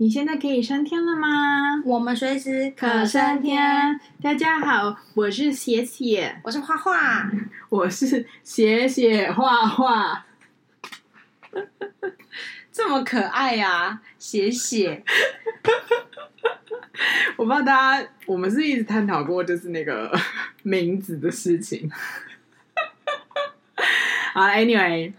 你现在可以升天了吗？我们随时可升天。大家好，我是写写，我是画画，我是写写画画，这么可爱呀、啊！写写，我不知道大家，我们是一直探讨过，就是那个名字的事情。好，Anyway。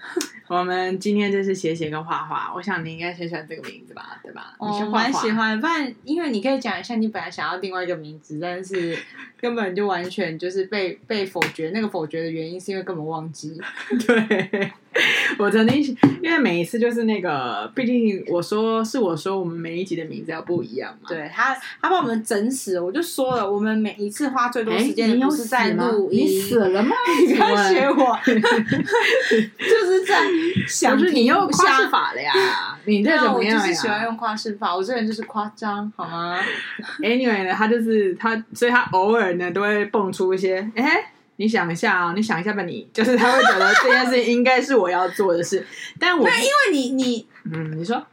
我们今天就是写写跟画画，我想你应该很喜欢这个名字吧，对吧？哦，你是画画蛮喜欢。不然，因为你可以讲一下，你本来想要另外一个名字，但是根本就完全就是被被否决。那个否决的原因是因为根本忘记。对。我曾经，因为每一次就是那个，毕竟我说是我说，我们每一集的名字要不一样嘛。对他，他把我们整死了。我就说了，我们每一次花最多时间的不是在录音，你死了吗？你不要学我，就是在想。不是你用夸饰法了呀？你这怎么样呀？我就是喜欢用夸饰法，我这人就是夸张，好吗？Anyway 呢，他就是他，所以他偶尔呢都会蹦出一些，哎。你想一下啊，你想一下吧，你就是他会觉得这件事情应该是我要做的事，但我对，因为你你嗯，你说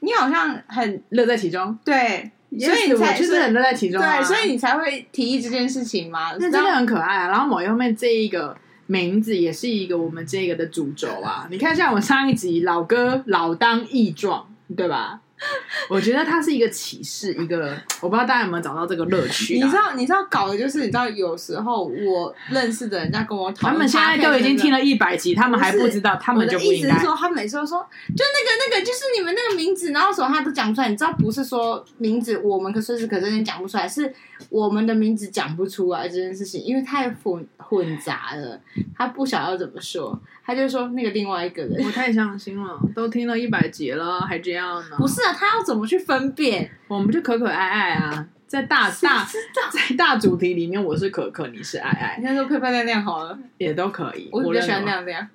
你好像很乐在其中，对，所以你才就是很乐在其中，啊，对，所以你才会提议这件事情嘛，那真的很可爱啊。然后某一方面这一个名字也是一个我们这个的主轴啊。你看，像我们上一集老歌老当益壮，对吧？我觉得它是一个启示，一个我不知道大家有没有找到这个乐趣。你知道，你知道搞的就是，你知道有时候我认识的人家跟我讨论，他们现在都已经听了一百集，他们还不知道，他们就不应该。意思是说，他每次都说，就那个那个，就是你们那个名字，然后什么他都讲不出来。你知道，不是说名字我们可随时可真的讲不出来，是我们的名字讲不出来这件事情，因为太混混杂了，他不晓得要怎么说。他就说那个另外一个人，我太伤心了，都听了一百集了，还这样呢？不是啊，他要怎么去分辨？我们就可可爱爱啊，在大大在大主题里面，我是可可，你是爱爱。你看说漂漂亮亮好了，也都可以。我比较喜欢亮亮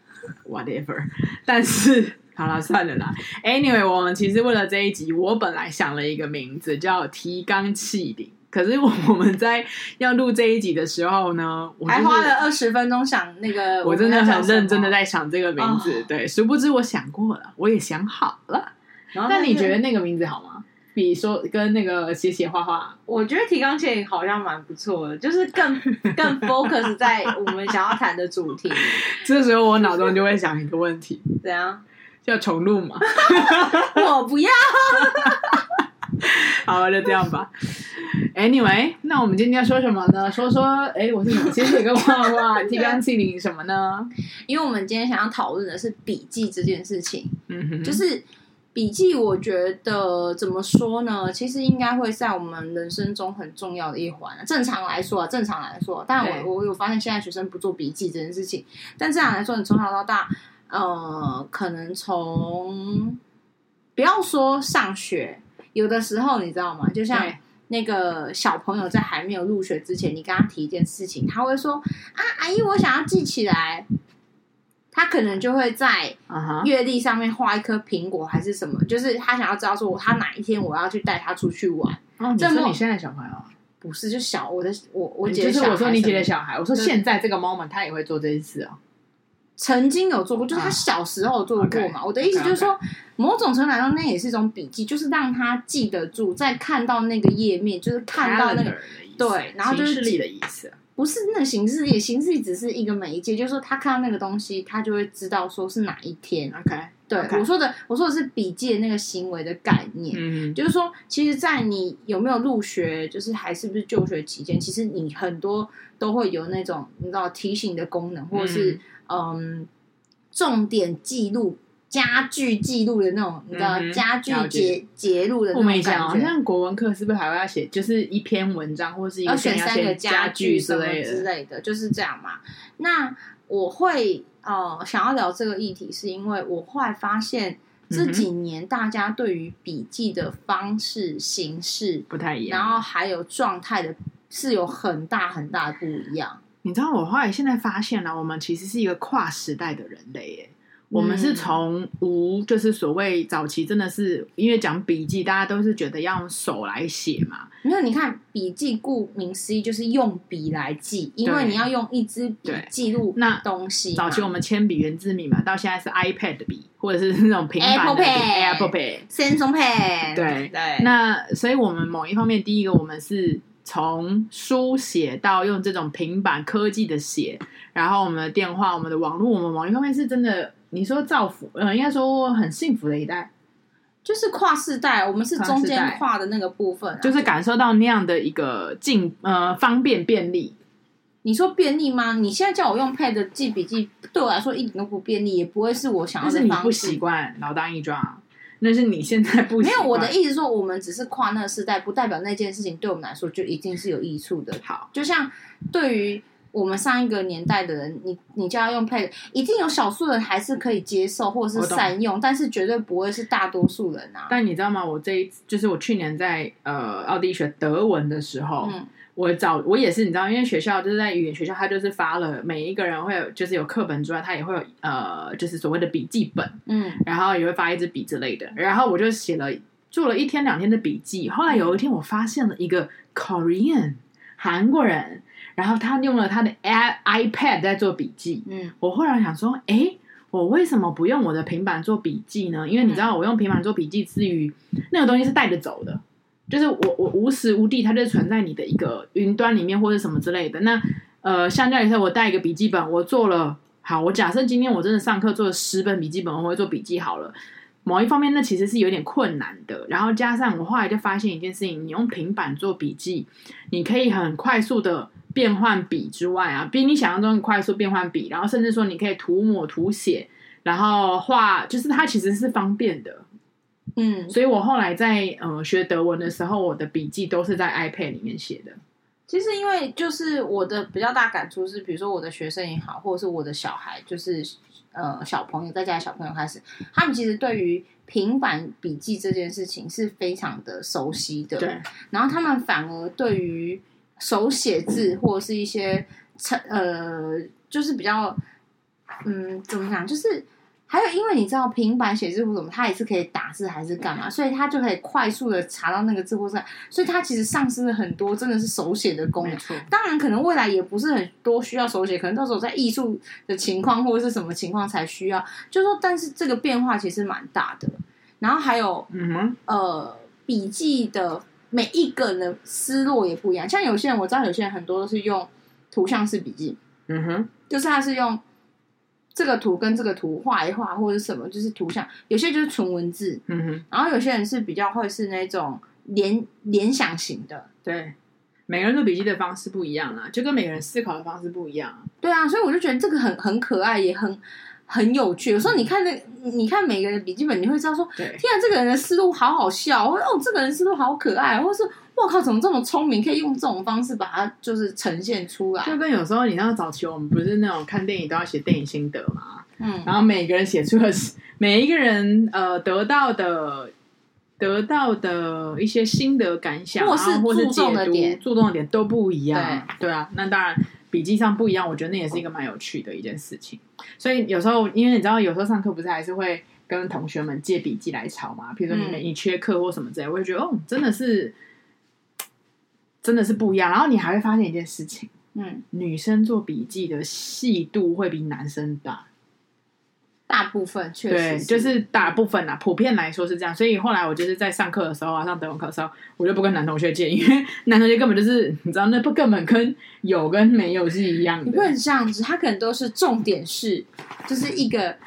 ，whatever。但是好了，算了啦。Anyway，我们其实为了这一集，我本来想了一个名字叫提纲挈领。可是 我们在要录这一集的时候呢，我还花了二十分钟想那个，我真的很认真的在想这个名字。对，殊不知我想过了，我也想好了。那你觉得那个名字好吗？比说跟那个写写画画，我觉得提纲挈领好像蛮不错的，就是更 更 focus 在我们想要谈的主题。这时候我脑中就会想一个问题：怎样？要重录吗？我不要。好，就这样吧。Anyway，那我们今天要说什么呢？说说，哎，我是什么？写写跟画画，提纲挈领什么呢？因为我们今天想要讨论的是笔记这件事情。嗯哼，就是笔记，我觉得怎么说呢？其实应该会在我们人生中很重要的一环。正常来说啊，正常来说，但我我有发现现在学生不做笔记这件事情。但正常来说，你从小到大，呃，可能从不要说上学。有的时候你知道吗？就像那个小朋友在还没有入学之前，你跟他提一件事情，他会说：“啊，阿姨，我想要记起来。”他可能就会在月历上面画一颗苹果还是什么，就是他想要知道说，他哪一天我要去带他出去玩。哦，你说你现在小朋友不是就小我的我我姐就是我说你姐的小孩，我说现在这个 moment 他也会做这一次啊。曾经有做过，就是他小时候做过嘛。我的意思就是说，某种程度来说，那也是一种笔记，就是让他记得住，在看到那个页面，就是看到那个对，然后就是形式力的意思，不是那个形式力，形式力只是一个媒介，就是说他看到那个东西，他就会知道说是哪一天。OK，对我说的，我说的是笔记的那个行为的概念，嗯，就是说，其实，在你有没有入学，就是还是不是就学期间，其实你很多都会有那种你知道提醒的功能，或者是。嗯，重点记录、家具记录的那种，你知道，家具节节录的那种感觉。好像国文课是不是还会要写，就是一篇文章或是一个要选三个家具什么之类的，就是这样嘛。那我会呃想要聊这个议题，是因为我后来发现这几年大家对于笔记的方式、形式不太一样，然后还有状态的是有很大很大的不一样。你知道我后来现在发现了，我们其实是一个跨时代的人类耶。我们是从无，就是所谓早期真的是因为讲笔记，大家都是觉得要用手来写嘛。没有你看笔记，顾名思义就是用笔来记，因为你要用一支笔记录那东西。早期我们铅笔原子笔嘛，到现在是 iPad 笔，或者是那种平板的笔，Apple Pen，Samsung Pen。对对。那所以我们某一方面，第一个我们是从书写到用这种平板科技的写，然后我们的电话、我们的网络，我们某一方面是真的。你说造福，呃，应该说很幸福的一代，就是跨世代，我们是中间跨的那个部分，啊，就是感受到那样的一个进呃方便便利。你说便利吗？你现在叫我用 Pad 记笔记，对我来说一点都不便利，也不会是我想要的方式。是你不习惯，老当益壮，那是你现在不。没有，我的意思说，我们只是跨那个世代，不代表那件事情对我们来说就一定是有益处的。好，就像对于。我们上一个年代的人，你你就要用 Pad，一定有少数人还是可以接受或者是善用，但是绝对不会是大多数人啊。但你知道吗？我这一次就是我去年在呃奥地利学德文的时候，嗯，我找我也是你知道，因为学校就是在语言学校，他就是发了每一个人会有就是有课本之外，他也会有呃就是所谓的笔记本，嗯，然后也会发一支笔之类的，然后我就写了做了一天两天的笔记。后来有一天我发现了一个 Korean 韩国人。然后他用了他的 iPad 在做笔记。嗯，我忽然想说，哎，我为什么不用我的平板做笔记呢？因为你知道，我用平板做笔记之余，那个东西是带着走的，就是我我无时无地它就存在你的一个云端里面或者什么之类的。那呃，相较于说，我带一个笔记本，我做了好，我假设今天我真的上课做了十本笔记本，我会做笔记好了。某一方面，那其实是有点困难的。然后加上我后来就发现一件事情，你用平板做笔记，你可以很快速的。变换笔之外啊，比你想象中快速变换笔，然后甚至说你可以涂抹、涂写，然后画，就是它其实是方便的。嗯，所以我后来在呃学德文的时候，我的笔记都是在 iPad 里面写的。其实因为就是我的比较大感触是，比如说我的学生也好，或者是我的小孩，就是呃小朋友在家的小朋友开始，他们其实对于平板笔记这件事情是非常的熟悉的。对，然后他们反而对于手写字或者是一些成呃，就是比较嗯，怎么讲？就是还有，因为你知道平板写字或什么，它也是可以打字还是干嘛，所以它就可以快速的查到那个字或是，所以它其实丧失了很多真的是手写的功能。当然，可能未来也不是很多需要手写，可能到时候在艺术的情况或者是什么情况才需要。就是说，但是这个变化其实蛮大的。然后还有，嗯哼，呃，笔记的。每一个人的思路也不一样，像有些人我知道，有些人很多都是用图像式笔记，嗯哼，就是他是用这个图跟这个图画一画或者什么，就是图像。有些就是纯文字，嗯哼，然后有些人是比较会是那种联联想型的，对，每个人做笔记的方式不一样啊，就跟每个人思考的方式不一样，对啊，所以我就觉得这个很很可爱，也很。很有趣，有时候你看那，你看每个人的笔记本，你会知道说，天啊，这个人的思路好好笑，或者哦，这个人思路好可爱，或者是我靠，怎么这么聪明，可以用这种方式把它就是呈现出来。就跟有时候你知道早期我们不是那种看电影都要写电影心得嘛，嗯，然后每个人写出的 每一个人呃得到的得到的一些心得感想，或是或是注重的点，注重的点都不一样，对，对啊，那当然。笔记上不一样，我觉得那也是一个蛮有趣的一件事情。所以有时候，因为你知道，有时候上课不是还是会跟同学们借笔记来抄嘛？比如说你们你缺课或什么之类，我会觉得哦，真的是真的是不一样。然后你还会发现一件事情，嗯，女生做笔记的细度会比男生大。大部分确实对，就是大部分啦，普遍来说是这样。所以后来我就是在上课的时候啊，上德文课的时候，我就不跟男同学借，因 为男同学根本就是你知道，那不根本跟有跟没有是一样的。你不能这样子，他可能都是重点是，就是一个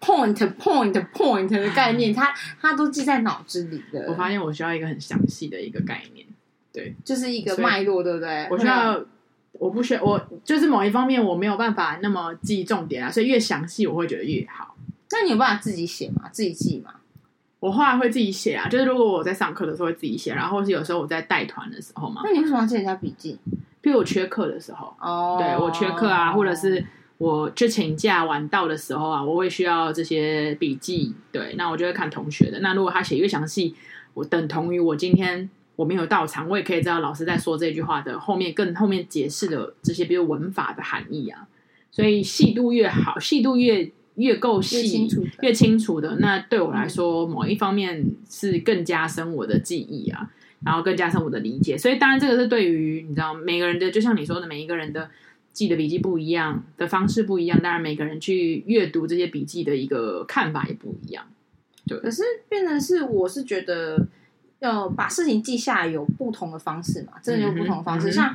point point point 的概念，他他都记在脑子里的。我发现我需要一个很详细的一个概念，对，就是一个脉络，对不对？我需要。我不需要，我就是某一方面我没有办法那么记重点啊，所以越详细我会觉得越好。那你有办法自己写吗？自己记吗？我后来会自己写啊，就是如果我在上课的时候会自己写，然后或是有时候我在带团的时候嘛。那你为什么要记人家笔记？譬如我缺课的时候哦，对我缺课啊，或者是我就请假晚到的时候啊，我会需要这些笔记。对，那我就会看同学的。那如果他写越详细，我等同于我今天。我没有到场，我也可以知道老师在说这句话的后面更后面解释的这些，比如文法的含义啊。所以细度越好，细度越越够细、越清楚的，越清楚的，那对我来说，某一方面是更加深我的记忆啊，然后更加深我的理解。所以，当然这个是对于你知道每个人的，就像你说的，每一个人的记的笔记不一样的方式不一样，当然每个人去阅读这些笔记的一个看法也不一样。对，可是变成是，我是觉得要把事情记下来有不同的方式嘛，真的有不同的方式。嗯、像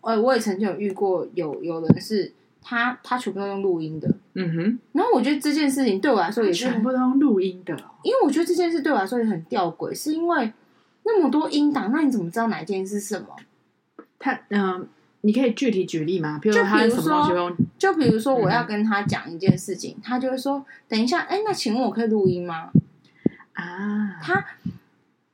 呃，我也曾经有遇过有有人是。他他全部都用录音的，嗯哼。然后我觉得这件事情对我来说也是全部都用录音的，因为我觉得这件事对我来说也很吊诡，是因为那么多音档，那你怎么知道哪一件是什么？他嗯、呃，你可以具体举例吗？比如说他什么东西用？就比如说我要跟他讲一件事情，嗯、他就会说：“等一下，哎，那请问我可以录音吗？”啊，他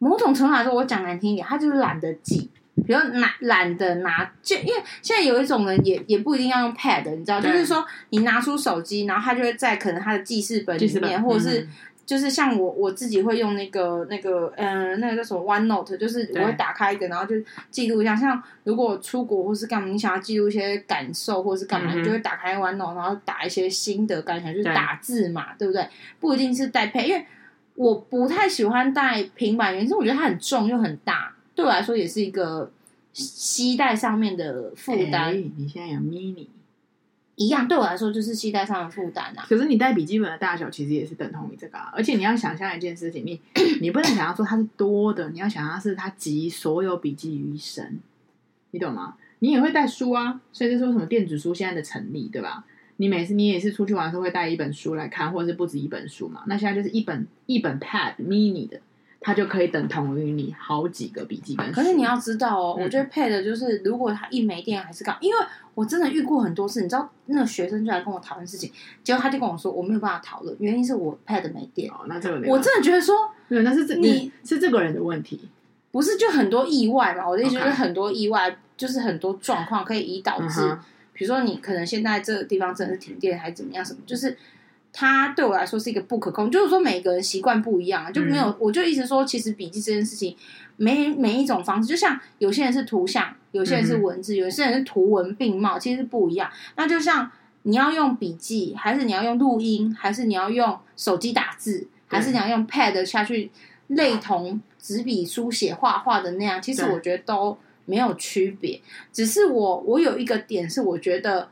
某种程度来说，我讲难听一点，他就是懒得记。比如懒懒得拿，就因为现在有一种人也也不一定要用 pad，你知道，就是说你拿出手机，然后他就会在可能他的记事本里面，或者是就是像我我自己会用那个那个嗯、呃、那个叫什么 OneNote，就是我会打开一个，然后就记录一下。像如果出国或是干嘛，你想要记录一些感受或是干嘛，你就会打开 OneNote，然后打一些心得感想，就是打字嘛，对不对？不一定是带 pad，因为我不太喜欢带平板，原因是我觉得它很重又很大。对我来说也是一个膝带上面的负担。欸，你现在有 mini 一样，对我来说就是膝带上的负担啊。可是你带笔记本的大小其实也是等同于这个啊。而且你要想象一件事情，你 你不能想象说它是多的，你要想象是它集所有笔记于一身，你懂吗？你也会带书啊，所以就说什么电子书现在的成立，对吧？你每次你也是出去玩的时候会带一本书来看，或者是不止一本书嘛。那现在就是一本一本 pad mini 的。它就可以等同于你好几个笔记本。可是你要知道哦，嗯、我觉得 Pad 就是，如果它一没电还是干，因为我真的遇过很多次，你知道，那个学生就来跟我讨论事情，结果他就跟我说，我没有办法讨论，原因是我 Pad 没电。哦，那这个我真的觉得说，对，那是这你是这个人的问题，不是就很多意外嘛？我的意思就是很多意外.就是很多状况可以以导致，嗯、比如说你可能现在这个地方真的是停电，还是怎么样？什么就是。它对我来说是一个不可控，就是说每个人习惯不一样，就没有，嗯、我就一直说，其实笔记这件事情，每每一种方式，就像有些人是图像，有些人是文字，嗯、有些人是图文并茂，其实是不一样。那就像你要用笔记，还是你要用录音，还是你要用手机打字，还是你要用 Pad 下去类同纸笔书写画画的那样，其实我觉得都没有区别。只是我我有一个点是，我觉得，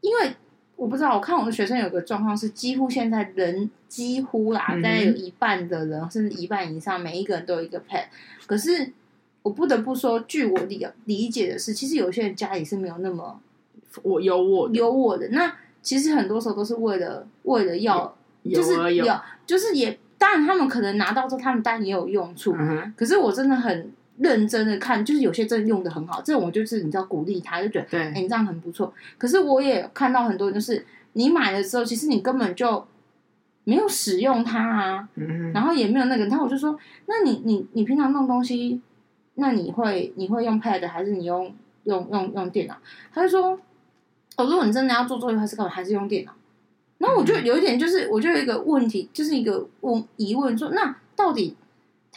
因为。我不知道，我看我的学生有个状况是，几乎现在人几乎啦，大概有一半的人，甚至一半以上，每一个人都有一个 pad。可是我不得不说，据我理理解的是，其实有些人家里是没有那么我有我有我的。那其实很多时候都是为了为了要，就是有就是也当然他们可能拿到之后，他们当然也有用处。可是我真的很。认真的看，就是有些真的用的很好，这种我就是你知道鼓励他，就觉得，对，哎，你这样很不错。可是我也看到很多人，就是你买了之后，其实你根本就没有使用它啊，嗯，然后也没有那个，然后我就说，那你你你平常弄东西，那你会你会用 Pad 还是你用用用用电脑？他就说，哦，如果你真的要做作业，还是干嘛？还是用电脑？然后我就有一点，就是我就有一个问题，就是一个问疑问，说那到底？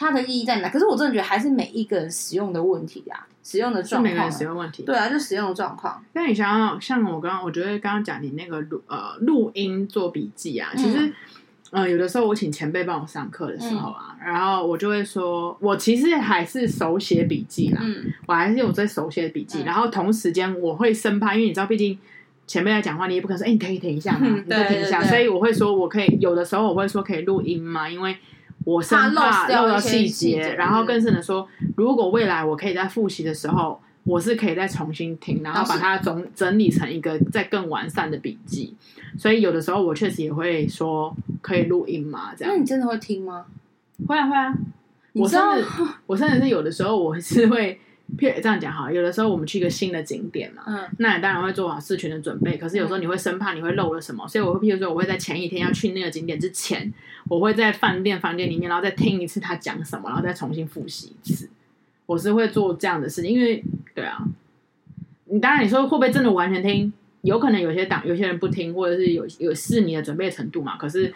它的意义在哪？可是我真的觉得还是每一个人使用的问题啊，使用的状况。是每个人使用问题。对啊，就使用的状况。那你想要像我刚刚，我觉得刚刚讲你那个录呃录音做笔记啊，其实、嗯、呃有的时候我请前辈帮我上课的时候啊，嗯、然后我就会说，我其实还是手写笔记啦，嗯，我还是有在手写笔记，嗯、然后同时间我会生怕，因为你知道，毕竟前辈在讲话，你也不可能说，哎、欸，你可以停一下嘛，嗯、你可以停一下，所以我会说，我可以有的时候我会说可以录音嘛，因为。我生怕漏到细节，然后更甚的说，如果未来我可以在复习的时候，我是可以再重新听，然后把它总整理成一个再更完善的笔记。所以有的时候我确实也会说可以录音嘛，这样。那你真的会听吗？会啊会啊，我甚至我甚至是有的时候我是会。譬如这样讲哈，有的时候我们去一个新的景点嘛，嗯，那你当然会做好事前的准备。可是有时候你会生怕你会漏了什么，所以我会譬如说，我会在前一天要去那个景点之前，我会在饭店房间里面，然后再听一次他讲什么，然后再重新复习一次。我是会做这样的事情，因为对啊，你当然你说会不会真的完全听？有可能有些党有些人不听，或者是有有试你的准备程度嘛。可是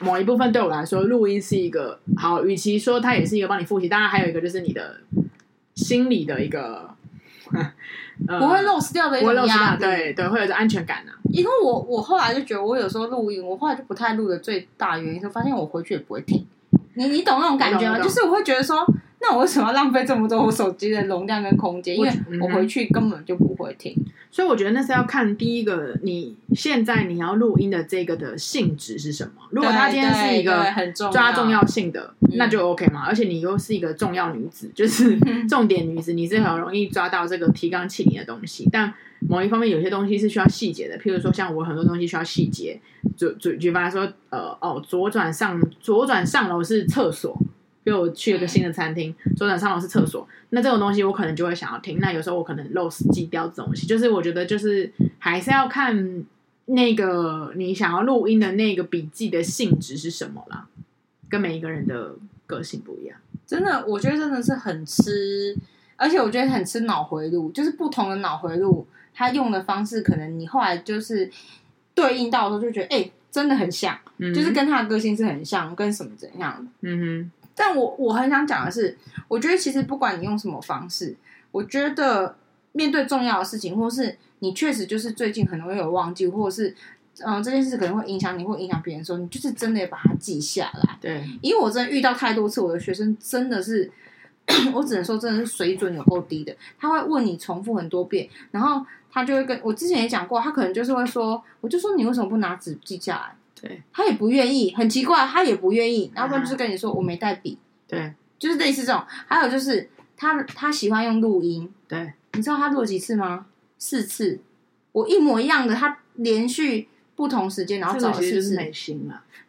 某一部分对我来说，录音是一个好，与其说它也是一个帮你复习，当然还有一个就是你的。心理的一个 呃、不会 lose 掉的一种压力，对对，会有这安全感啊。因为我我后来就觉得，我有时候录音，我后来就不太录的最大原因是发现我回去也不会听。你你懂那种感觉吗？就是我会觉得说。那我为什么要浪费这么多我手机的容量跟空间？因为我回去根本就不会听，所以我觉得那是要看第一个，你现在你要录音的这个的性质是什么。如果它今天是一个抓重要性的，那就 OK 嘛。而且你又是一个重要女子，就是重点女子，你是很容易抓到这个提纲挈领的东西。但某一方面，有些东西是需要细节的，譬如说像我很多东西需要细节。就就举方来说，呃哦，左转上左转上楼是厕所。比如我去了个新的餐厅，左转上楼是厕所，那这种东西我可能就会想要听。那有时候我可能 loss 记掉这种东西，就是我觉得就是还是要看那个你想要录音的那个笔记的性质是什么啦，跟每一个人的个性不一样。真的，我觉得真的是很吃，而且我觉得很吃脑回路，就是不同的脑回路，它用的方式可能你后来就是对应到的时候就觉得，哎、欸，真的很像，嗯、就是跟他的个性是很像，跟什么怎样的，嗯哼。但我我很想讲的是，我觉得其实不管你用什么方式，我觉得面对重要的事情，或是你确实就是最近很容易有忘记，或者是嗯、呃、这件事可能会影响你或影响别人的时候，你就是真的要把它记下来。对，因为我真的遇到太多次，我的学生真的是，我只能说真的是水准有够低的。他会问你重复很多遍，然后他就会跟我之前也讲过，他可能就是会说，我就说你为什么不拿纸记下来？对，他也不愿意，很奇怪，他也不愿意，然后不然就是跟你说我没带笔，对，就是类似这种。还有就是他他喜欢用录音，对，你知道他录了几次吗？四次，我一模一样的，他连续不同时间，然后找了四次。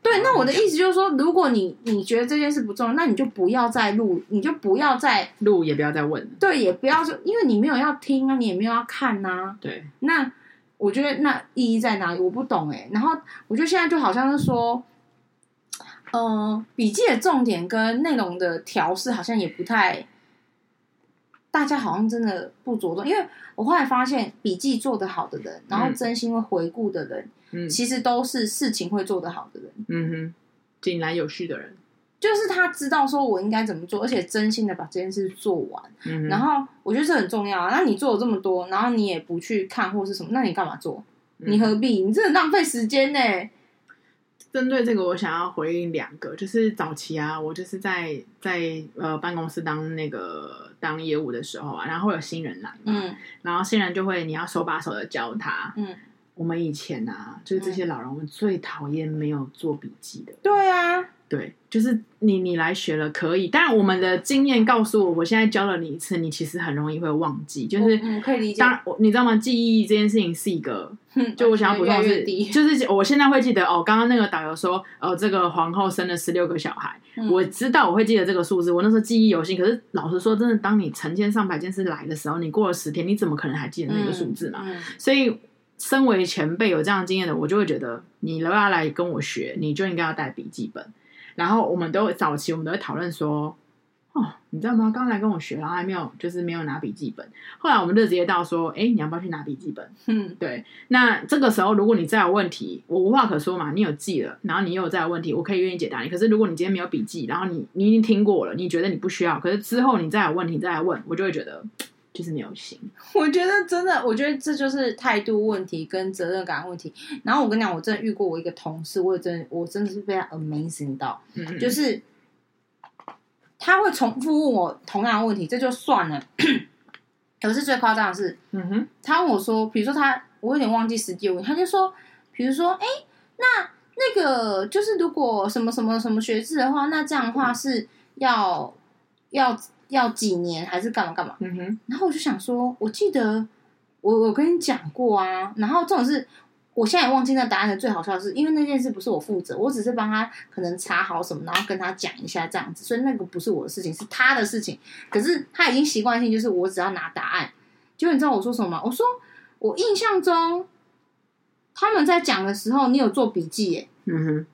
对，那我的意思就是说，如果你你觉得这件事不重要，那你就不要再录，你就不要再录，也不要再问，对，也不要说，因为你没有要听啊，你也没有要看呐、啊，对，那。我觉得那意义在哪里？我不懂哎。然后我觉得现在就好像是说，嗯、呃，笔记的重点跟内容的调试好像也不太，大家好像真的不着重。因为我后来发现，笔记做得好的人，然后真心会回顾的人，嗯，其实都是事情会做得好的人。嗯哼，井然有序的人。就是他知道说我应该怎么做，而且真心的把这件事做完。嗯，然后我觉得这很重要啊。那你做了这么多，然后你也不去看或是什么，那你干嘛做？你何必？你真的浪费时间呢。针对这个，我想要回应两个，就是早期啊，我就是在在呃办公室当那个当业务的时候啊，然后会有新人来，嗯，然后新人就会你要手把手的教他，嗯，我们以前啊，就是这些老人，我们最讨厌没有做笔记的，对啊。对，就是你你来学了可以，但我们的经验告诉我，我现在教了你一次，你其实很容易会忘记。就是嗯，可以理解。当然，我你知道吗？记忆这件事情是一个，就我想要补充的是，就是我现在会记得哦，刚刚那个导游说，哦，这个皇后生了十六个小孩，嗯，我知道我会记得这个数字，我那时候记忆犹新。可是老实说，真的，当你成千上百件事来的时候，你过了十天，你怎么可能还记得那个数字嘛？所以，身为前辈有这样的经验的，我就会觉得，你如果要来跟我学，你就应该要带笔记本。然后我们都早期，我们都会讨论说，哦，你知道吗？刚来跟我学，然后还没有，就是没有拿笔记本。后来我们就直接到说，哎，你要不要去拿笔记本？嗯，对。那这个时候，如果你再有问题，我无话可说嘛，你有记了，然后你又有再有问题，我可以愿意解答你。可是如果你今天没有笔记，然后你你已经听过了，你觉得你不需要，可是之后你再有问题再来问，我就会觉得。就是没有心，我觉得真的，我觉得这就是态度问题跟责任感问题。然后我跟你讲，我真的遇过我一个同事，我也真的，我真的是非常 amazing 到，嗯嗯就是他会重复问我同样的问题，这就算了。可是最夸张的是，嗯哼，他问我说，比如说他，我有点忘记实际问题，他就说，比如说，哎，那那个就是如果什么什么什么学制的话，那这样的话是要要。要几年还是干嘛干嘛？嗯哼。然后我就想说，我记得我我跟你讲过啊。然后这种事，我现在也忘记那答案的。最好笑的是，因为那件事不是我负责，我只是帮他可能查好什么，然后跟他讲一下这样子。所以那个不是我的事情，是他的事情。可是他已经习惯性就是我只要拿答案。结果你知道我说什么吗？我说我印象中他们在讲的时候，你有做笔记耶。嗯哼。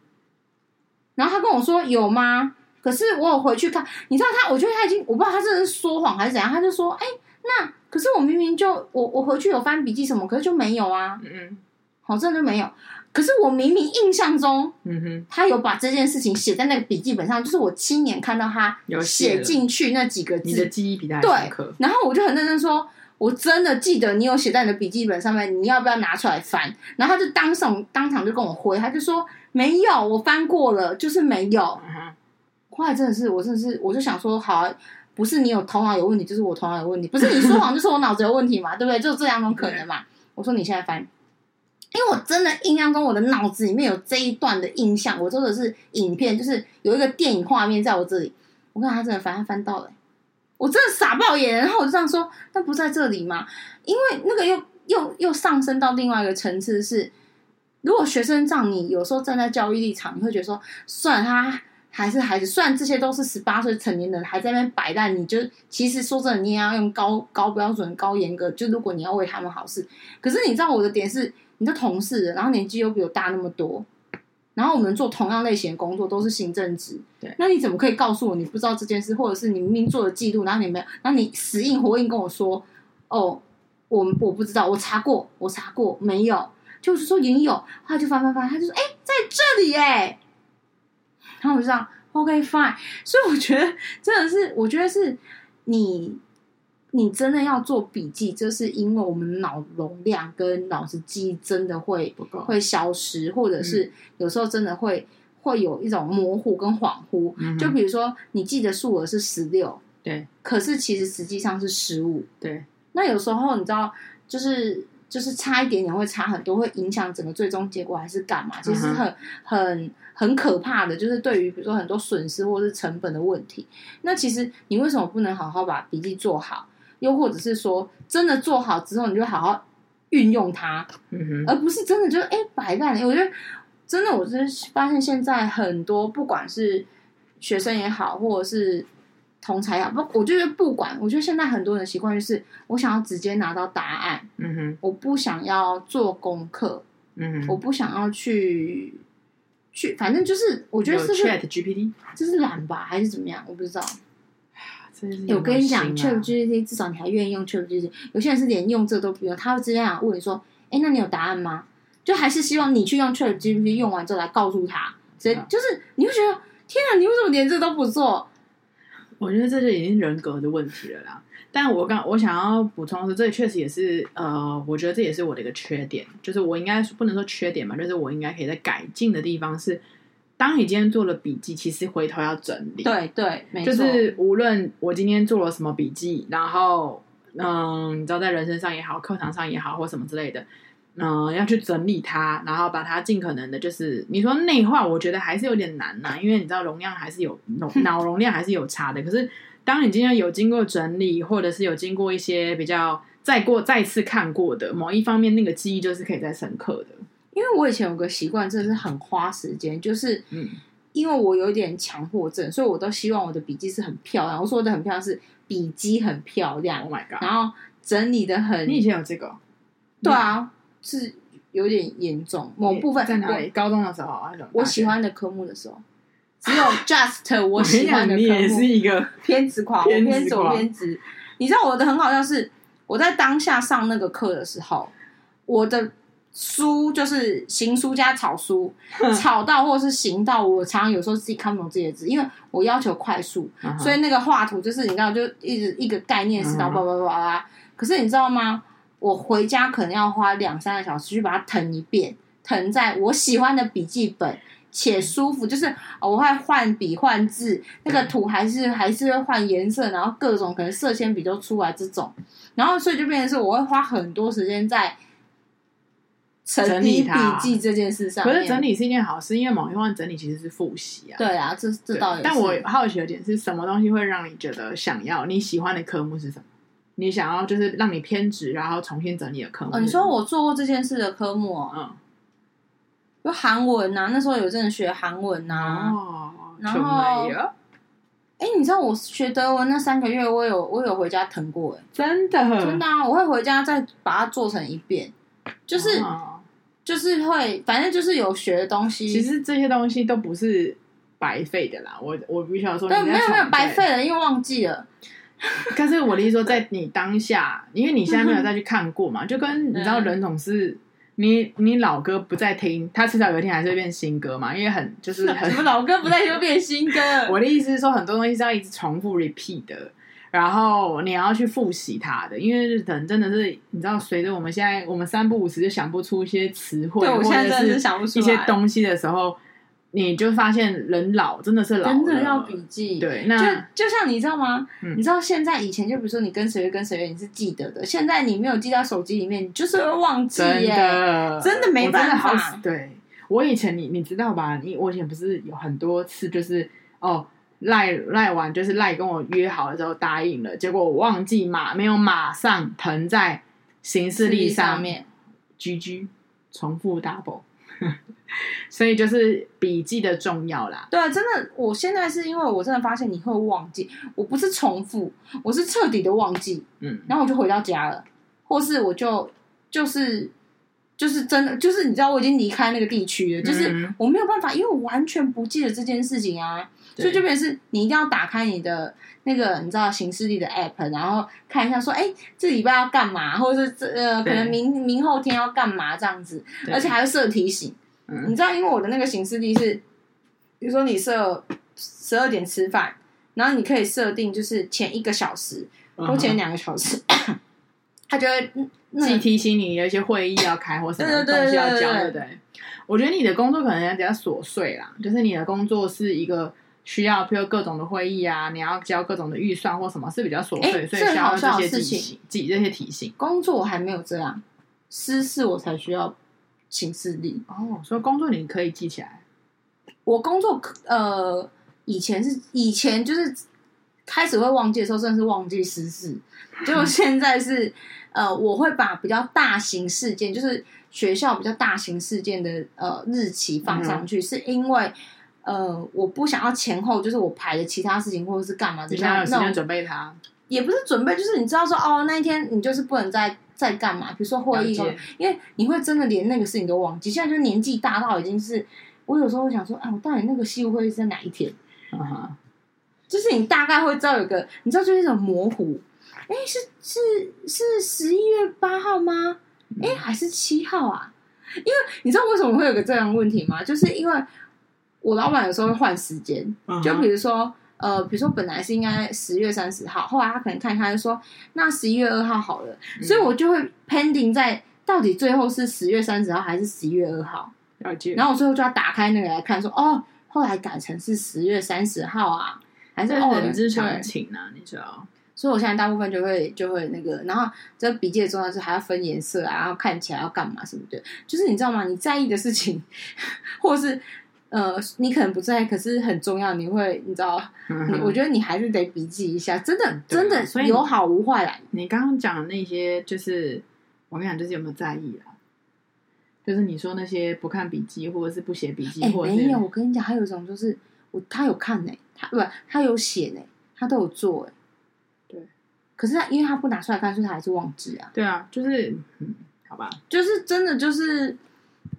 然后他跟我说有吗？可是我有回去看，你知道他，我觉得他已经，我不知道他这是说谎还是怎样，他就说，哎、欸，那可是我明明就我我回去有翻笔记什么，可是就没有啊，嗯嗯，好，真的就没有。可是我明明印象中，嗯哼，他有把这件事情写在那个笔记本上，就是我亲眼看到他写进去那几个字，你的记忆比他对，然后我就很认真说，我真的记得你有写在你的笔记本上面，你要不要拿出来翻？然后他就当场当场就跟我回，他就说没有，我翻过了，就是没有。嗯后来真的是，我真的是，我就想说，好啊，不是你有头脑有问题，就是我头脑有问题，不是你说谎，就是我脑子有问题嘛，对不对？就这两种可能嘛。我说你现在翻，因为我真的印象中我的脑子里面有这一段的印象，我真的是影片，就是有一个电影画面在我这里。我看他真的翻，他翻到了、欸，我真的傻爆眼。然后我就这样说，但不在这里嘛，因为那个又又又上升到另外一个层次是，如果学生让你有时候站在教育立场，你会觉得说，算了他。还是孩子，虽然这些都是十八岁成年人，还在那边摆烂，你就其实说真的，你也要用高高标准、高严格。就如果你要为他们好事，可是你知道我的点是，你的同事，然后年纪又比我大那么多，然后我们做同样类型的工作，都是行政职，对，那你怎么可以告诉我你不知道这件事，或者是你明明做了记录，然后你没有，然后你死硬活硬跟我说，哦，我我不知道，我查过，我查过，没有，就是说也有，他就翻翻翻，他就说，哎，在这里哎。然后我就这样，OK fine。所以我觉得真的是，我觉得是你，你真的要做笔记，就是因为我们脑容量跟脑子记忆真的会会消失，或者是有时候真的会会有一种模糊跟恍惚。嗯、就比如说，你记的数额是十六，对，可是其实实际上是十五，对。那有时候你知道，就是。就是差一点点会差很多，会影响整个最终结果还是干嘛？其实很很很可怕的，就是对于比如说很多损失或是成本的问题。那其实你为什么不能好好把笔记做好？又或者是说，真的做好之后，你就好好运用它，嗯，而不是真的就哎摆烂了。我觉得真的，我真是发现现在很多不管是学生也好，或者是。同材料，不，我觉得不管，我觉得现在很多人的习惯就是，我想要直接拿到答案，嗯哼，我不想要做功课，嗯哼，我不想要去去，反正就是，我觉得是不是 ChatGPT，这是懒吧，还是怎么样？我不知道。有有啊、我跟你讲，ChatGPT 至少你还愿意用 ChatGPT，有些人是连用这都不用，他会直接想问你说，哎，那你有答案吗？就还是希望你去用 ChatGPT，用完之后来告诉他，所以就是你会觉得，天啊，你为什么连这都不做？我觉得这就已经人格的问题了啦。但我刚我想要补充的是，这确实也是呃，我觉得这也是我的一个缺点，就是我应该不能说缺点嘛，就是我应该可以在改进的地方是，当你今天做了笔记，其实回头要整理。对对，没错。就是无论我今天做了什么笔记，然后嗯，你知道在人生上也好，课堂上也好，或什么之类的。嗯，要去整理它，然后把它尽可能的，就是你说内化，我觉得还是有点难呐，因为你知道容量还是有脑 脑容量还是有差的。可是当你今天有经过整理，或者是有经过一些比较再过再次看过的某一方面，那个记忆就是可以再深刻的。因为我以前有个习惯，真的是很花时间，就是嗯，因为我有点强迫症，所以我都希望我的笔记是很漂亮。我说的很漂亮是笔记很漂亮，Oh my God，然后整理的很。你以前有这个？对啊。是有点严重，某部分在哪里？高中的时候啊，我喜欢的科目的时候，只有 just 我喜欢的科目。你也是一个偏执狂，偏左偏执。你知道我的很好笑是，我在当下上那个课的时候，我的书就是行书加草书，草到或者是行到，我常常有时候自己看不懂这些字，因为我要求快速，所以那个画图就是你知道，就一直一个概念是到叭叭叭叭。可是你知道吗？我回家可能要花两三个小时去把它腾一遍，腾在我喜欢的笔记本，且舒服。就是我会换笔换字，那个图还是还是会换颜色，然后各种可能色铅笔都出来这种，然后所以就变成是我会花很多时间在整理笔记这件事上。可是整理是一件好事，因为某一方面整理其实是复习啊。对啊，这这倒也是。但我好奇的点是什么东西会让你觉得想要？你喜欢的科目是什么？你想要就是让你偏执，然后重新整理的科目。哦，你说我做过这件事的科目，嗯，就韩文呐，那时候有阵学韩文呐，哦，然后，哎，你知道我学德文那三个月，我有我有回家疼过，哎，真的，真的啊，我会回家再把它做成一遍，就是就是会，反正就是有学的东西。其实这些东西都不是白费的啦，我我必须要说，没有没有白费了，因为忘记了。可是我的意思说，在你当下，因为你现在没有再去看过嘛，就跟你知道，人总是你你老歌不再听，他迟早有一天还是会变新歌嘛，因为很就是很 什么老歌不再听会变新歌。我的意思是说，很多东西是要一直重复 repeat 的，然后你要去复习它的，因为等真的是你知道，随着我们现在我们三不五时就想不出一些词汇，对，我现在真的是想不出一些东西的时候，你就发现人老真的是老了，真的要笔记。对，那就就像你知道吗？嗯、你知道现在以前就比如说你跟谁跟谁你是记得的，现在你没有记到手机里面，你就是会忘记耶，真的，真的没办法。对，我以前你你知道吧？你我以前不是有很多次就是哦。赖赖完就是赖跟我约好了之后答应了，结果我忘记马没有马上腾在行事历上面，GG 重复 double，所以就是笔记的重要啦。对啊，真的，我现在是因为我真的发现你会忘记，我不是重复，我是彻底的忘记，嗯，然后我就回到家了，或是我就就是就是真的就是你知道我已经离开那个地区了，就是我没有办法，因为我完全不记得这件事情啊。所以这边是你一定要打开你的那个你知道行事历的 app，然后看一下说，哎，这礼拜要干嘛，或者是这呃可能明明后天要干嘛这样子，而且还要设提醒。嗯、你知道，因为我的那个行事历是，比如说你设十二点吃饭，然后你可以设定就是前一个小时或前两个小时，他就会自己提醒你有一些会议要开或什么东西要交，对不对？我觉得你的工作可能也比较琐碎啦，就是你的工作是一个。需要，譬如各种的会议啊，你要交各种的预算或什么，是比较琐碎，所以需要这些提醒，记这些提醒。工作还没有这样，私事我才需要行事力哦。所以工作你可以记起来。我工作呃，以前是以前就是开始会忘记的时候，真的是忘记私事。就现在是呃，我会把比较大型事件，就是学校比较大型事件的呃日期放上去，嗯、是因为。呃，我不想要前后，就是我排的其他事情或者是干嘛，就像有时间准备它，也不是准备，就是你知道说哦，那一天你就是不能再再干嘛，比如说会议，因为你会真的连那个事情都忘记。现在就年纪大到已经是，我有时候会想说，哎，我到底那个系务会议是在哪一天？啊哈，就是你大概会知道有个，你知道就是一种模糊，哎，是是是十一月八号吗？哎，还是七号啊？因为你知道为什么会有个这样的问题吗？就是因为。我老板有时候会换时间，就比如说，呃，比如说本来是应该十月三十号，后来他可能看他就说，那十一月二号好了，嗯、所以我就会 pending 在到底最后是十月三十号还是十一月二号，了解。然后我最后就要打开那个来看说，说哦，后来改成是十月三十号啊，还是哦，人之常情啊，你知道。所以我现在大部分就会就会那个，然后这笔记的重要是还要分颜色啊，然后看起来要干嘛什么的，就是你知道吗？你在意的事情，或是。呃，你可能不在，可是很重要。你会，你知道，我觉得你还是得笔记一下，真的，对真的，所以有好无坏啦。你刚刚讲的那些，就是我跟你讲，就是有没有在意啊？就是你说那些不看笔记，或者是不写笔记，欸、或者没有。我跟你讲，还有一种就是，我他有看呢、欸，他不，他有写呢、欸，他都有做哎。可是他，因为他不拿出来看，所以他还是忘记啊。对啊，就是，嗯，好吧，就是真的就是。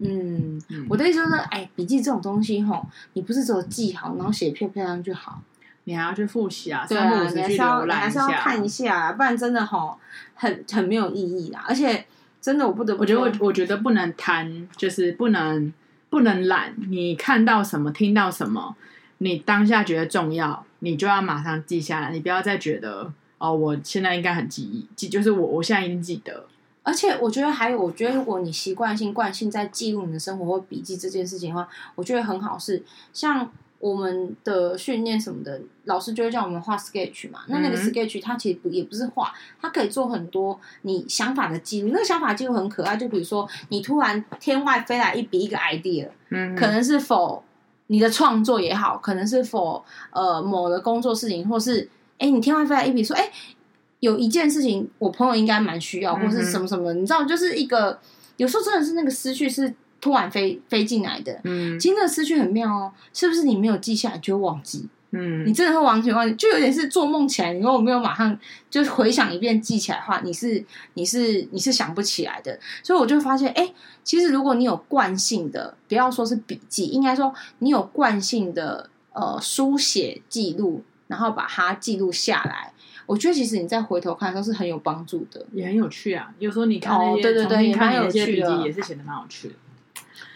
嗯，我的意思就是说，哎，笔记这种东西吼，你不是只有记好，然后写漂漂亮就好，你还要去复习啊，对啊，你还是要你还是要看一下，啊不然真的吼很很没有意义啦。而且真的，我不得不，我觉得我我觉得不能贪，就是不能不能懒。你看到什么，听到什么，你当下觉得重要，你就要马上记下来。你不要再觉得哦，我现在应该很记忆记，就是我我现在已经记得。而且我觉得还有，我觉得如果你习惯性惯性在记录你的生活或笔记这件事情的话，我觉得很好。是像我们的训练什么的，老师就会叫我们画 sketch 嘛。那那个 sketch 它其实不也不是画，它可以做很多你想法的记录。那个想法记录很可爱，就比如说你突然天外飞来一笔一个 idea，嗯，可能是否你的创作也好，可能是否呃某个工作事情，或是哎你天外飞来一笔说哎。有一件事情，我朋友应该蛮需要，或是什么什么的，嗯、你知道，就是一个有时候真的是那个思绪是突然飞飞进来的。嗯，其实那个思绪很妙哦，是不是？你没有记下来就会忘记。嗯，你真的会完全忘记，就有点是做梦起来，你如果没有马上就回想一遍记起来的话，你是你是你是想不起来的。所以我就发现，哎、欸，其实如果你有惯性的，不要说是笔记，应该说你有惯性的呃书写记录，然后把它记录下来。我觉得其实你再回头看都是很有帮助的，也很有趣啊。有时候你看那些，哦、对对对，也蛮有趣的，也是写的蛮有趣的。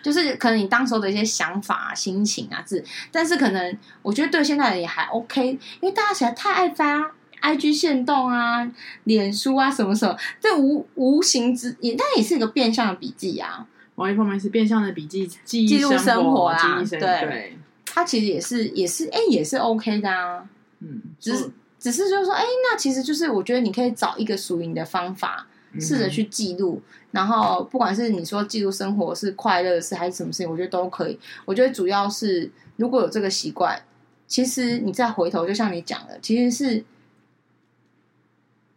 就是可能你当时候的一些想法、啊、心情啊，是，但是可能我觉得对现在人也还 OK，因为大家实在太爱发 IG 限动啊、脸书啊什么什么，这无无形之也，但也是一个变相的笔记啊。某一方面是变相的笔记，记记录生活啊，对，对，它其实也是也是哎、欸、也是 OK 的啊。嗯，只是只是就是说，哎、欸，那其实就是我觉得你可以找一个属于你的方法，试着去记录，然后不管是你说记录生活是快乐的事还是什么事情，我觉得都可以。我觉得主要是如果有这个习惯，其实你再回头，就像你讲的，其实是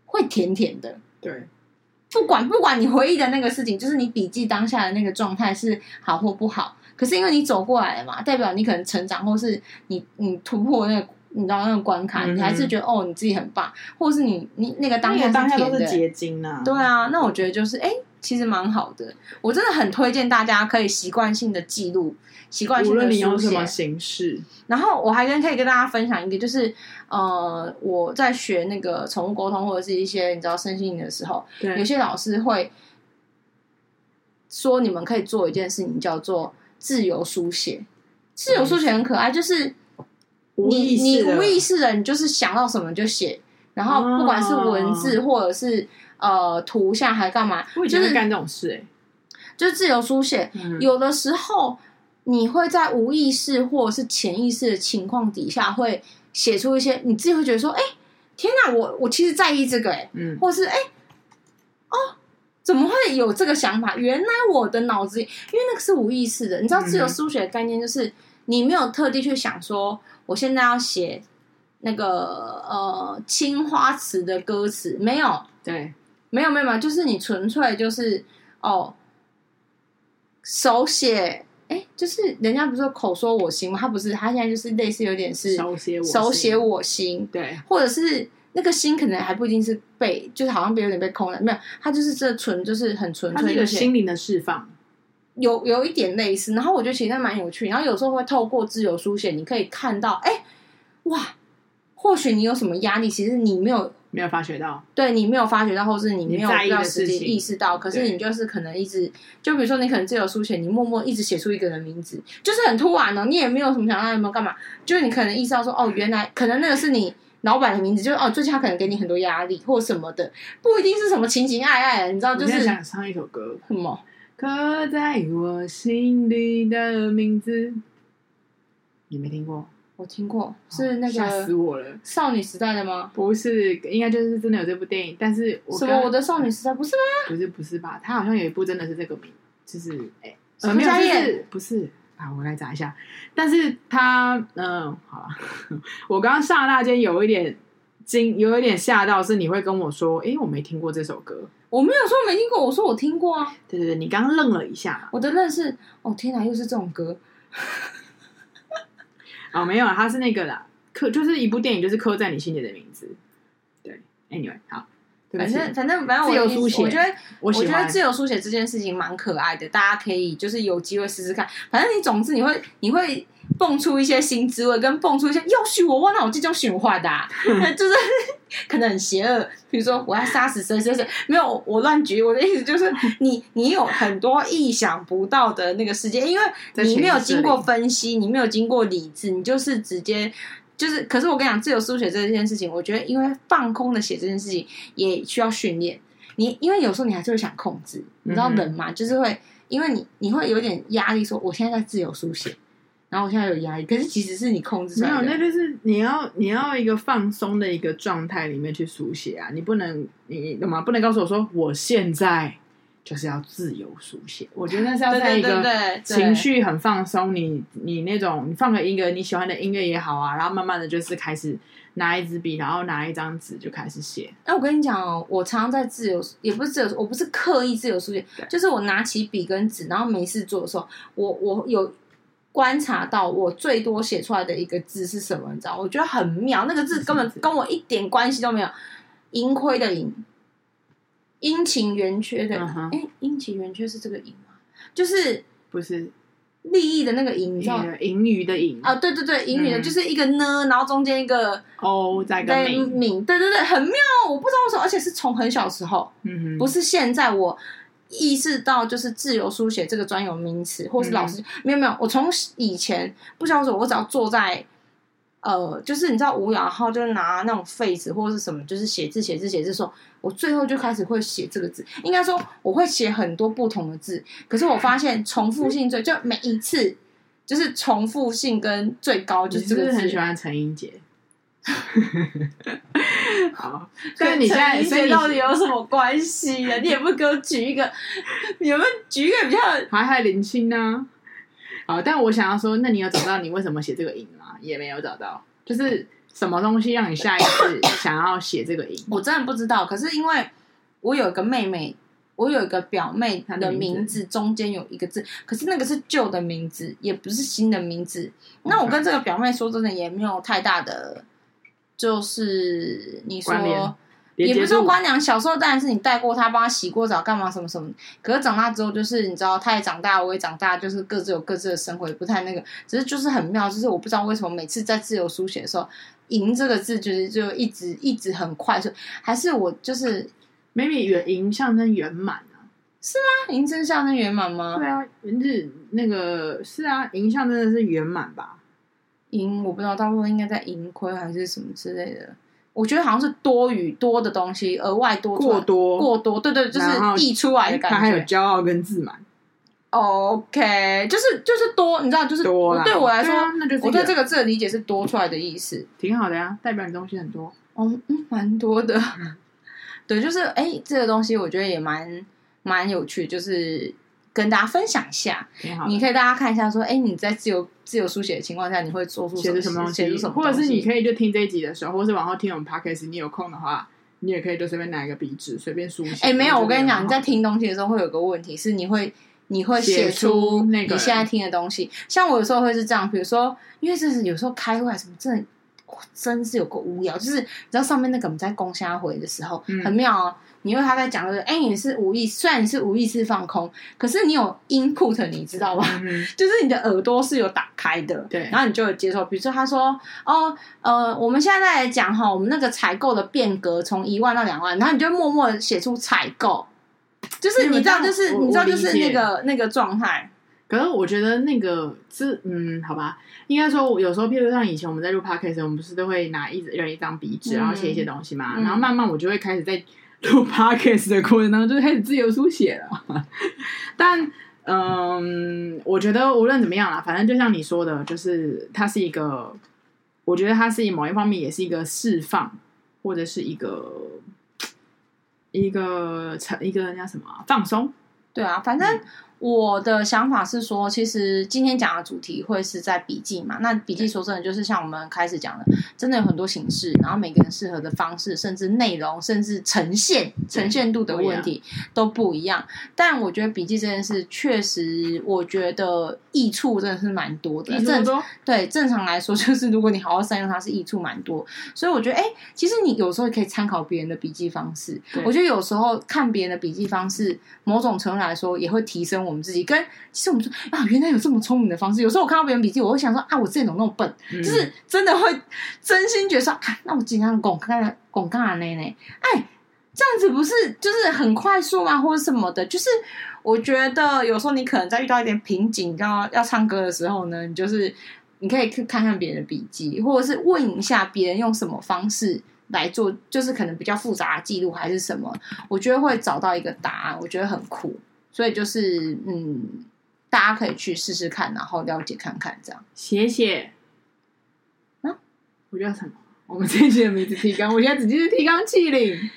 会甜甜的，对。不管不管你回忆的那个事情，就是你笔记当下的那个状态是好或不好，可是因为你走过来了嘛，代表你可能成长，或是你你突破那个你知道那个关卡，嗯、你还是觉得哦你自己很棒，或是你你那个当下是当下都是结晶啊，对啊，那我觉得就是哎。其实蛮好的，我真的很推荐大家可以习惯性的记录，习惯性的。无论你用什么形式。然后我还跟可以跟大家分享一个，就是呃，我在学那个宠物沟通或者是一些你知道身心灵的时候，有些老师会说，你们可以做一件事情，叫做自由书写。自由书写很可爱，就是你你无意识的，你就是想到什么就写，然后不管是文字或者是。呃，图像还干嘛？我以前会干这种事哎、欸，就是自由书写。嗯、有的时候，你会在无意识或者是潜意识的情况底下，会写出一些你自己会觉得说：“哎、欸，天哪，我我其实在意这个哎、欸，嗯，或是哎、欸，哦，怎么会有这个想法？原来我的脑子里，因为那个是无意识的。你知道，自由书写的概念就是你没有特地去想说，我现在要写那个呃青花瓷的歌词，没有，对。”没有没有没有，就是你纯粹就是哦，手写哎，就是人家不是说口说我心吗？他不是，他现在就是类似有点是手写我心，手写我心，对，或者是那个心可能还不一定是被，就是好像被有点被空了，没有，他就是这纯就是很纯粹的心灵的释放，有有一点类似。然后我觉得其实蛮有趣，然后有时候会透过自由书写，你可以看到，哎，哇，或许你有什么压力，其实你没有。没有发觉到，对，你没有发觉到，或是你没有让自己意识到，可是你就是可能一直，就比如说你可能自由书写，你默默一直写出一个人名字，就是很突然哦，你也没有什么想让有没有干嘛，就是你可能意识到说，哦，原来可能那个是你老板的名字，就是哦，最近他可能给你很多压力或什么的，不一定是什么情情爱爱，你知道，就是想唱一首歌，什么？刻在我心里的名字，你没听过？我听过，是那个吓死我了，少女时代的吗？不是，应该就是真的有这部电影，但是我什么我的少女时代不是吗？不是不是吧？他好像有一部真的是这个名，就是哎，什么家燕？不是啊，我来找一下。但是他嗯，好了，我刚刚刹那间有一点惊，有一点吓到，是你会跟我说，哎，我没听过这首歌，我没有说没听过，我说我听过啊。对对对，你刚刚愣了一下，我的愣是，哦天哪，又是这种歌。哦，没有，他是那个啦，刻就是一部电影，就是刻在你心里的名字。对，Anyway，好，反正反正反正我自由书写，我觉得我，我觉得自由书写这件事情蛮可爱的，大家可以就是有机会试试看。反正你总之你会你会蹦出一些新滋味，跟蹦出一些又许我忘了我这种循环的，就是可能很邪恶。比如说我要杀死谁谁谁，没有我乱举，我的意思就是你你有很多意想不到的那个世界，因为你没有经过分析，你没有经过理智，你就是直接就是。可是我跟你讲，自由书写这件事情，我觉得因为放空的写这件事情也需要训练。你因为有时候你还是会想控制，你知道人嘛，就是会因为你你会有点压力，说我现在在自由书写。然后我现在有压力，可是其实是你控制没有，那就是你要你要一个放松的一个状态里面去书写啊，你不能你干嘛？不能告诉我说我现在就是要自由书写，我觉得那是要在一个情绪很放松，你你那种你放个音乐你喜欢的音乐也好啊，然后慢慢的就是开始拿一支笔，然后拿一张纸就开始写。哎，我跟你讲哦，我常常在自由，也不是自由，我不是刻意自由书写，就是我拿起笔跟纸，然后没事做的时候，我我有。观察到我最多写出来的一个字是什么？你知道？我觉得很妙，那个字根本跟我一点关系都没有。盈亏的盈，阴晴圆缺的。哎、uh，阴、晴圆缺是这个盈吗？就是不是利益的那个盈，你知道？盈余的盈啊，对对对，盈余的，就是一个呢，然后中间一个哦，在个敏，对对对，很妙。我不知道为什么，而且是从很小时候，不是现在我。意识到就是自由书写这个专有名词，或是老师、嗯、没有没有，我从以前不知道说，我只要坐在呃，就是你知道无聊，然后就拿那种废纸或者是什么，就是写字写字写字说，我最后就开始会写这个字。应该说我会写很多不同的字，可是我发现重复性最就每一次就是重复性跟最高就是这个字。很喜欢陈英杰？好，但你现在陈英杰到底有什么关系啊？你也不给我举一个，你有没有举一个比较还还林青呢？好，但我想要说，那你有找到你为什么写这个音吗？也没有找到，就是什么东西让你下一次想要写这个音？我真的不知道。可是因为我有一个妹妹，我有一个表妹，她的名字中间有一个字，可是那个是旧的名字，也不是新的名字。那我跟这个表妹说真的也没有太大的，就是你说。也不是说光娘小时候当然是你带过他，帮他洗过澡，干嘛什么什么。可是长大之后，就是你知道，他也长大，我也长大，就是各自有各自的生活，也不太那个。只是就是很妙，就是我不知道为什么每次在自由书写的时候，“赢”这个字就是就一直一直很快速，还是我就是，maybe 圆赢象征圆满啊？是吗？赢真象征圆满吗？对啊，是那个是啊，赢象真的是圆满吧？赢我不知道，大部分应该在盈亏还是什么之类的。我觉得好像是多余多的东西，额外多过多过多，对对，就是溢出来的感觉。他还有骄傲跟自满。OK，就是就是多，你知道，就是多。对我来说，那就是我对这个字的理解是多出来的意思，挺好的呀，代表你东西很多。哦，嗯，蛮多的。对，就是哎，这个东西我觉得也蛮蛮有趣，就是。跟大家分享一下，你可以大家看一下，说，哎，你在自由自由书写的情况下，你会做出写出什么东西？写出什么？或者是你可以就听这一集的时候，或者是往后听我们 podcast，你有空的话，你也可以就随便拿一个笔纸，随便书写。哎，没有，我跟你讲，你在听东西的时候会有个问题，是你会你会写出那个你现在听的东西。像我有时候会是这样，比如说，因为这是有时候开会什么，真的真是有个无聊，就是你知道上面那个我们在公虾回的时候，嗯、很妙哦。因为他在讲的是，哎，你是无意，虽然你是无意识放空，可是你有 input，你知道吗？嗯、就是你的耳朵是有打开的，对，然后你就有接受。比如说，他说，哦，呃，我们现在来讲哈，我们那个采购的变革从一万到两万，然后你就默默的写出采购，就是你知道，就是你知道，就是那个那个状态。可是我觉得那个是，嗯，好吧，应该说，有时候，譬如像以前我们在录 podcast，我们不是都会拿一人一张笔纸，然后写一些东西嘛，嗯、然后慢慢我就会开始在。录 podcast 的过程当中，就开始自由书写了。但，嗯，我觉得无论怎么样啦，反正就像你说的，就是它是一个，我觉得它是以某一方面也是一个释放，或者是一个一个成一个叫什么放松。对啊，反正。嗯我的想法是说，其实今天讲的主题会是在笔记嘛？那笔记说真的，就是像我们开始讲的，真的有很多形式，然后每个人适合的方式，甚至内容，甚至呈现呈现度的问题都不一样。但我觉得笔记这件事，确实我觉得益处真的是蛮多的。正对正常来说，就是如果你好好善用它，是益处蛮多。所以我觉得，哎，其实你有时候可以参考别人的笔记方式。我觉得有时候看别人的笔记方式，某种程度来说也会提升。我们自己跟其实我们说啊，原来有这么聪明的方式。有时候我看到别人笔记，我会想说啊，我自己怎么那么笨？嗯、就是真的会 真心觉得说，啊，那我尽量拱开拱干呢呢？哎，这样子不是就是很快速吗？或者什么的？就是我觉得有时候你可能在遇到一点瓶颈，要要唱歌的时候呢，你就是你可以去看看别人的笔记，或者是问一下别人用什么方式来做，就是可能比较复杂的记录还是什么，我觉得会找到一个答案，我觉得很酷。所以就是，嗯，大家可以去试试看，然后了解看看，这样。谢谢。啊，我叫什么？我们这一期的名字提纲，我现在只记得提纲挈领。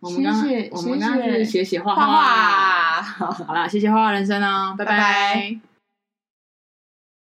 我们刚刚，我们刚刚是写写画画。好了，谢谢画画人生哦，拜拜。拜拜。